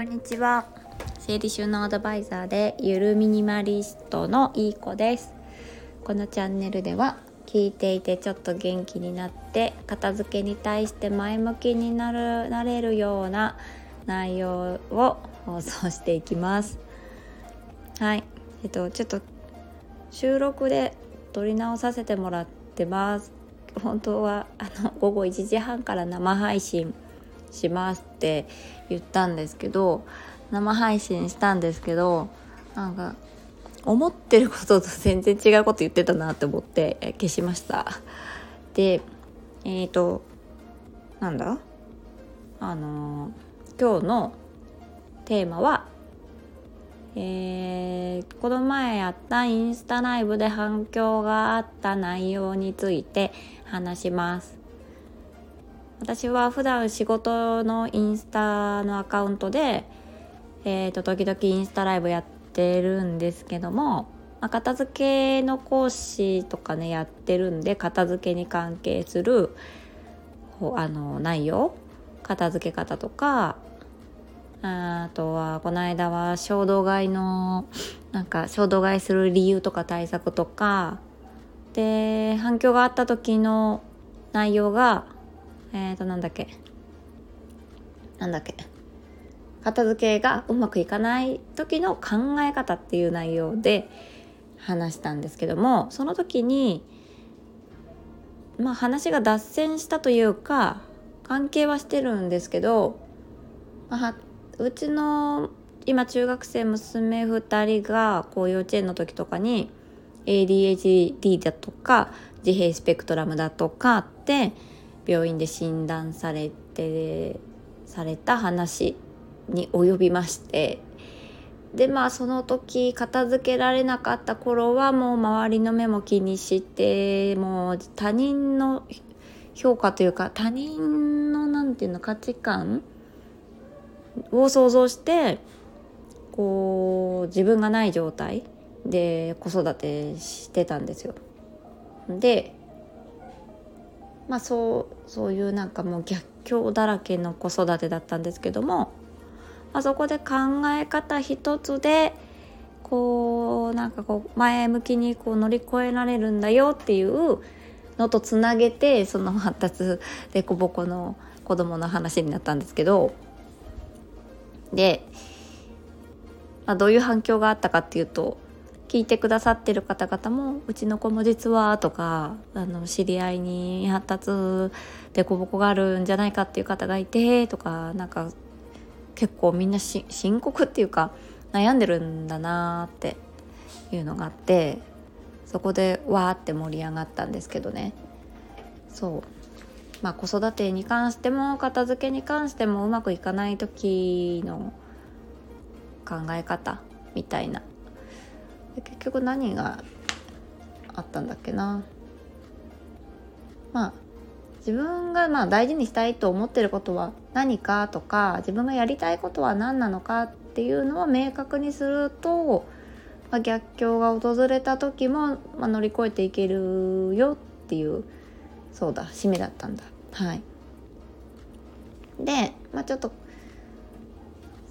こんにちは。整理収納アドバイザーでゆるミニマリストのいい子です。このチャンネルでは聞いていてちょっと元気になって片付けに対して前向きになるなれるような内容を放送していきます。はい。えっとちょっと収録で撮り直させてもらってます。本当はあの午後1時半から生配信しますって言ったんですけど生配信したんですけどなんか思ってることと全然違うこと言ってたなって思って消しました。でえっ、ー、となんだ？あの今日のテーマはえー、この前やったインスタライブで反響があった内容について話します。私は普段仕事のインスタのアカウントで、えーと、時々インスタライブやってるんですけども、まあ、片付けの講師とかねやってるんで片付けに関係するあの内容片付け方とかあとはこの間は衝動買いのなんか衝動買いする理由とか対策とかで反響があった時の内容がえっ、ー、となんだっけ？なんだっけ？片付けがうまくいかない時の考え方っていう内容で話したんですけどもその時にまあ話が脱線したというか関係はしてるんですけど、まあ、うちの今中学生娘2人がこう幼稚園の時とかに ADHD だとか自閉スペクトラムだとかって病院で診断されてされた話に及びましてでまあその時片付けられなかった頃はもう周りの目も気にしてもう他人の評価というか他人の何て言うの価値観を想像してこう自分がない状態で子育てしてたんですよ。でまあそうそういうなんかもう逆境だらけの子育てだったんですけども、まあ、そこで考え方一つでこうなんかこう前向きにこう乗り越えられるんだよっていうのとつなげてその発達でこぼこの子供の話になったんですけどで、まあ、どういう反響があったかっていうと聞いてくださってる方々もうちの子も実はとかあの知り合いに発達でこぼこがあるんじゃないかっていう方がいてとかなんか結構みんな深刻っていうか悩んでるんだなっていうのがあってそこでわーって盛り上がったんですけどね。そう。まあ子育てに関しても片付けに関してもうまくいかない時の考え方みたいなで結局何があったんだっけな。まあ自分がまあ大事にしたいと思ってることは何かとか自分がやりたいことは何なのかっていうのを明確にすると、まあ、逆境が訪れた時も、まあ、乗り越えていけるよっていうそうだ締めだったんだ。はい。でまあちょっと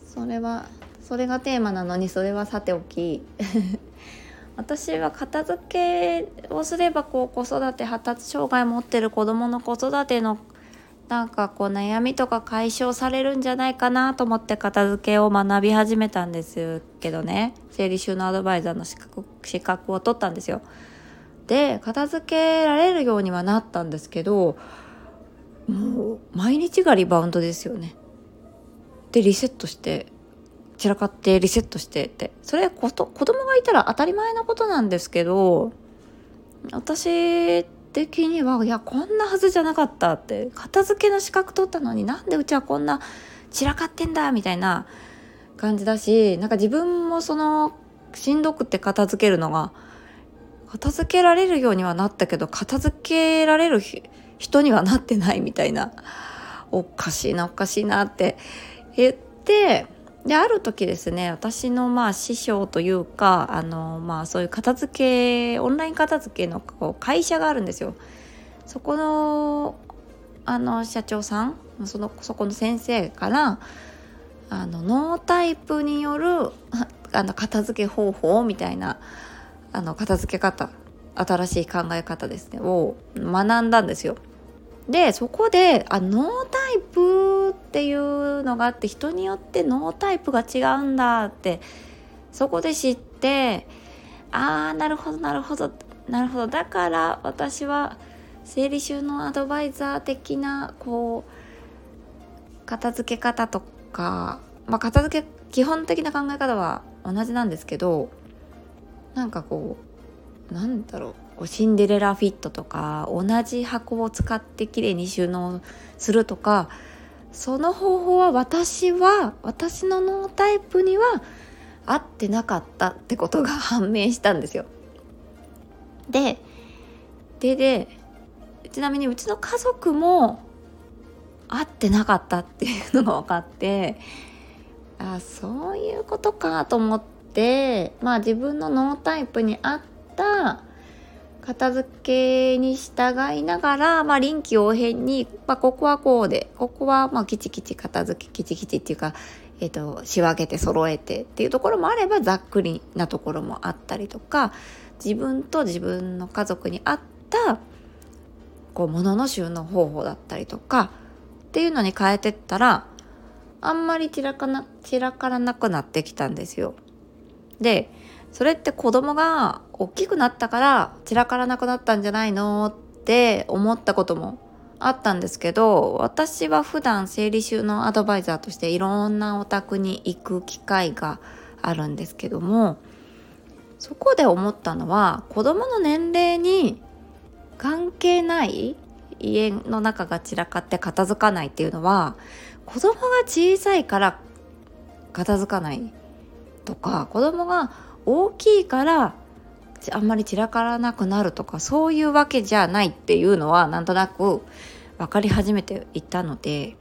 それはそれがテーマなのにそれはさておき。私は片付けをすればこう子育て発達障害持ってる子どもの子育てのなんかこう悩みとか解消されるんじゃないかなと思って片付けを学び始めたんですけどね整理収納アドバイザーの資格資格を取ったんですよ。で片付けられるようにはなったんですけどもう毎日がリバウンドですよね。でリセットして散らかってリセットしてって。それこと子供がいたら当たり前のことなんですけど私的にはいやこんなはずじゃなかったって。片付けの資格取ったのになんでうちはこんな散らかってんだみたいな感じだしなんか自分もそのしんどくて片付けるのが片付けられるようにはなったけど片付けられる人にはなってないみたいな。おかしいなおかしいなって言ってである時ですね私のまあ師匠というかあのまあそういう片付けオンライン片付けのこう会社があるんですよ。そこのあの社長さんそのそこの先生からあのノータイプによるあの片付け方法みたいなあの片付け方新しい考え方ですねを学んだんですよ。でそこであノータイプっていうのがあって人によってノータイプが違うんだってそこで知ってああなるほどなるほどなるほど。だから私は整理収納アドバイザー的なこう片付け方とか、まあ、片付け基本的な考え方は同じなんですけどなんかこうなんだろうシンデレラフィットとか同じ箱を使ってきれいに収納するとかその方法は私は私のノータイプには合ってなかったってことが判明したんですよ。でででちなみにうちの家族も合ってなかったっていうのが分かってあそういうことかと思ってまあ自分のノータイプに合った片付けに従いながら、まあ、臨機応変に、まあ、ここはこうでここはまあキチキチ片付けキチキチっていうか、えーと、仕分けて揃えてっていうところもあればざっくりなところもあったりとか自分と自分の家族に合ったこう物の収納方法だったりとかっていうのに変えてったらあんまり散らかな散らからなくなってきたんですよ。でそれって子供が大きくなったから散らからなくなったんじゃないのって思ったこともあったんですけど私は普段整理収納アドバイザーとしていろんなお宅に行く機会があるんですけどもそこで思ったのは子供の年齢に関係ない家の中が散らかって片付かないっていうのは子供が小さいから片付かないとか子供が大きいからあんまり散らからなくなるとかそういうわけじゃないっていうのはなんとなく分かり始めていたので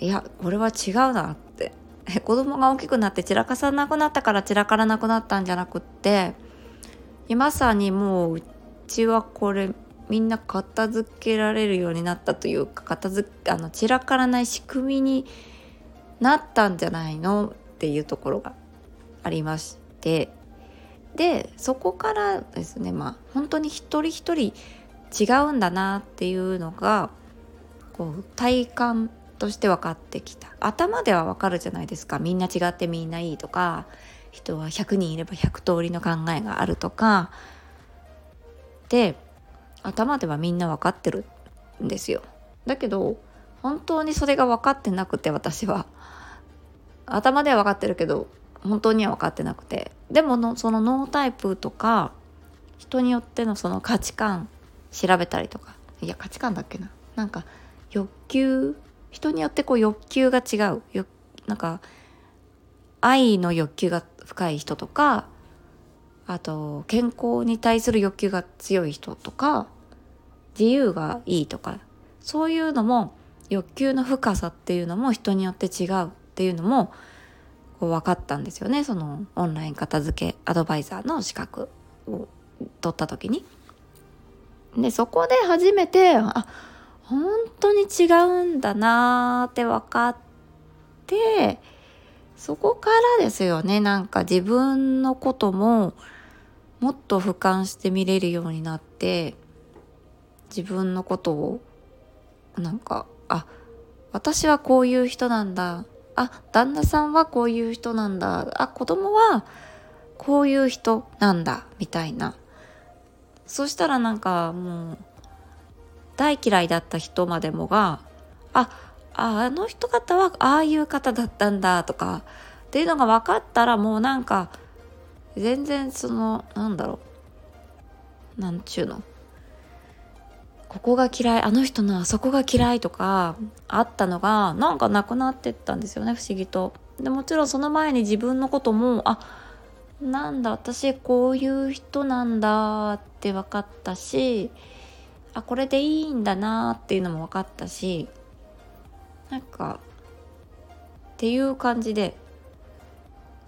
いやこれは違うなって。子供が大きくなって散らかさなくなったから散らからなくなったんじゃなくってまさにもううちはこれみんな片付けられるようになったというか片付あの散らからない仕組みになったんじゃないのっていうところがありましてでそこからですねまあ本当に一人一人違うんだなっていうのがこう体感として分かってきた。頭では分かるじゃないですか。みんな違ってみんないいとか人は100人いれば100通りの考えがあるとか。で頭ではみんな分かってるんですよ。だけど本当にそれが分かってなくて私は。頭では分かってるけど本当には分かってなくて。でものそのノータイプとか人によってのその価値観調べたりとか。いや価値観だっけな。なんか欲求人によってこう欲求が違う。よなんか愛の欲求が深い人とかあと健康に対する欲求が強い人とか自由がいいとか。そういうのも欲求の深さっていうのも人によって違うっていうのも分かったんですよねそのオンライン片付けアドバイザーの資格を取った時に。でそこで初めてあ本当に違うんだなーって分かってそこからですよねなんか自分のことももっと俯瞰して見れるようになって自分のことをなんかあ私はこういう人なんだあ旦那さんはこういう人なんだ。あ子供はこういう人なんだ。みたいな。そしたらなんかもう大嫌いだった人までもがああの人方はああいう方だったんだとかっていうのが分かったらもうなんか全然そのなんだろう。なんちゅうの。ここが嫌いあの人のあそこが嫌いとかあったのがなんかなくなってったんですよね不思議と。でもちろんその前に自分のこともあなんだ私こういう人なんだって分かったしあこれでいいんだなっていうのも分かったしなんかっていう感じで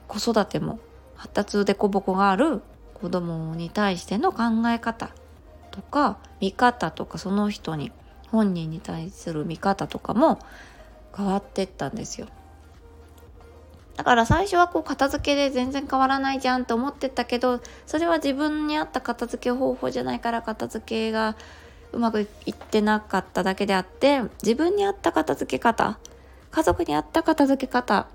子育ても発達でこぼこがある子供に対しての考え方とか見方とかその人に本人に対する見方とかも変わってったんですよ。だから最初はこう片付けで全然変わらないじゃんと思ってたけどそれは自分に合った片付け方法じゃないから片付けがうまくいってなかっただけであって自分に合った片付け方家族に合った片付け方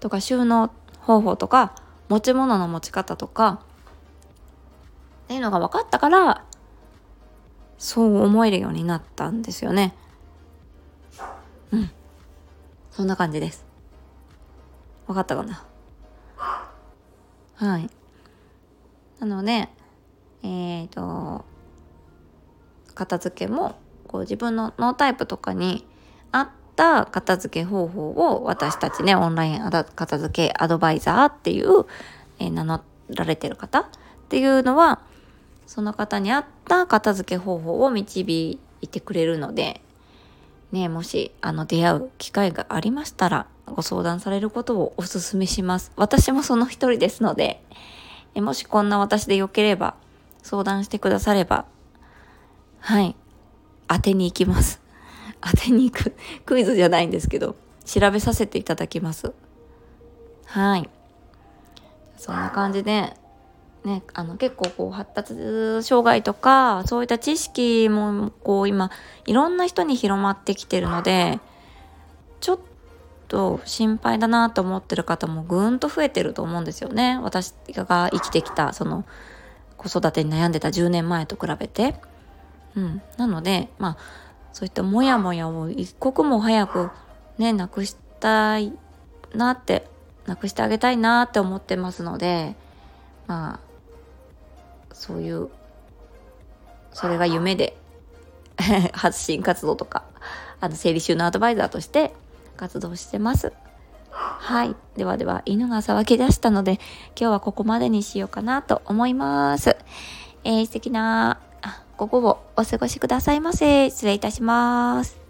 とか収納方法とか持ち物の持ち方とかっていうのが分かったからそう思えるようになったんですよね。うん。そんな感じです。分かったかな？はい。なのでえっ、ー、と片付けもこう自分のノータイプとかに合った片付け方法を私たちねオンライン片付けアドバイザーっていう、えー、名乗られてる方っていうのはその方に合った片付け方法を導いてくれるので、ね、もしあの出会う機会がありましたらご相談されることをお勧めします。私もその一人ですので、もしこんな私でよければ相談してくださればはい。当てに行きます。当てに行く。クイズじゃないんですけど、調べさせていただきます。はい。そんな感じで、ね、あの結構こう発達障害とか、そういった知識もこう今、いろんな人に広まってきてるので、ちょっと心配だなと思ってる方もぐんと増えてると思うんですよね。私が生きてきた、その、子育てに悩んでた10年前と比べて。うん、なのでまあそういったモヤモヤを一刻も早くねなくしたいなってなくしてあげたいなって思ってますのでまあそういうそれが夢で 発信活動とかあの生理収納アドバイザーとして活動してます。はい。ではでは、犬が騒ぎ出したので、今日はここまでにしようかなと思います。えー、素敵な午後をお過ごしくださいませ。失礼いたします。